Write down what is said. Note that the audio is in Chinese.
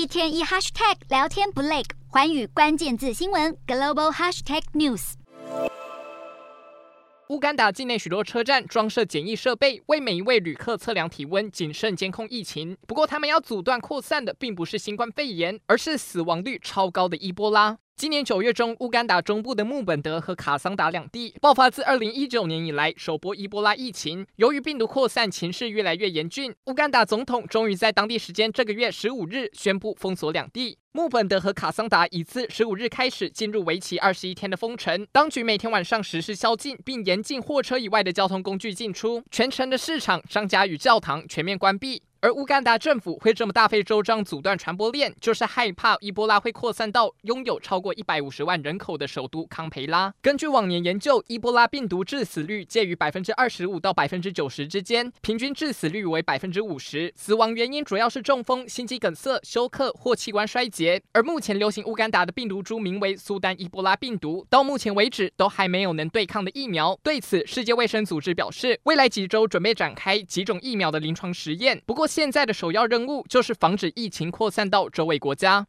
一天一 hashtag 聊天不累，环宇关键字新闻 global hashtag news。乌干达境内许多车站装设简易设备，为每一位旅客测量体温，谨慎监控疫情。不过，他们要阻断扩散的并不是新冠肺炎，而是死亡率超高的伊波拉。今年九月中，乌干达中部的穆本德和卡桑达两地 爆发自二零一九年以来首波伊波拉疫情。由于病毒扩散情势越来越严峻，乌干达总统终于在当地时间这个月十五日宣布封锁两地。穆本德和卡桑达已自十五日开始进入为期二十一天的封城，当局每天晚上实施宵禁，并严禁货车以外的交通工具进出，全城的市场、商家与教堂全面关闭。而乌干达政府会这么大费周章阻断传播链，就是害怕伊波拉会扩散到拥有超过一百五十万人口的首都康培拉。根据往年研究，伊波拉病毒致死率介于百分之二十五到百分之九十之间，平均致死率为百分之五十。死亡原因主要是中风、心肌梗塞、休克或器官衰竭。而目前流行乌干达的病毒株名为苏丹伊波拉病毒，到目前为止都还没有能对抗的疫苗。对此，世界卫生组织表示，未来几周准备展开几种疫苗的临床实验。不过，现在的首要任务就是防止疫情扩散到周围国家。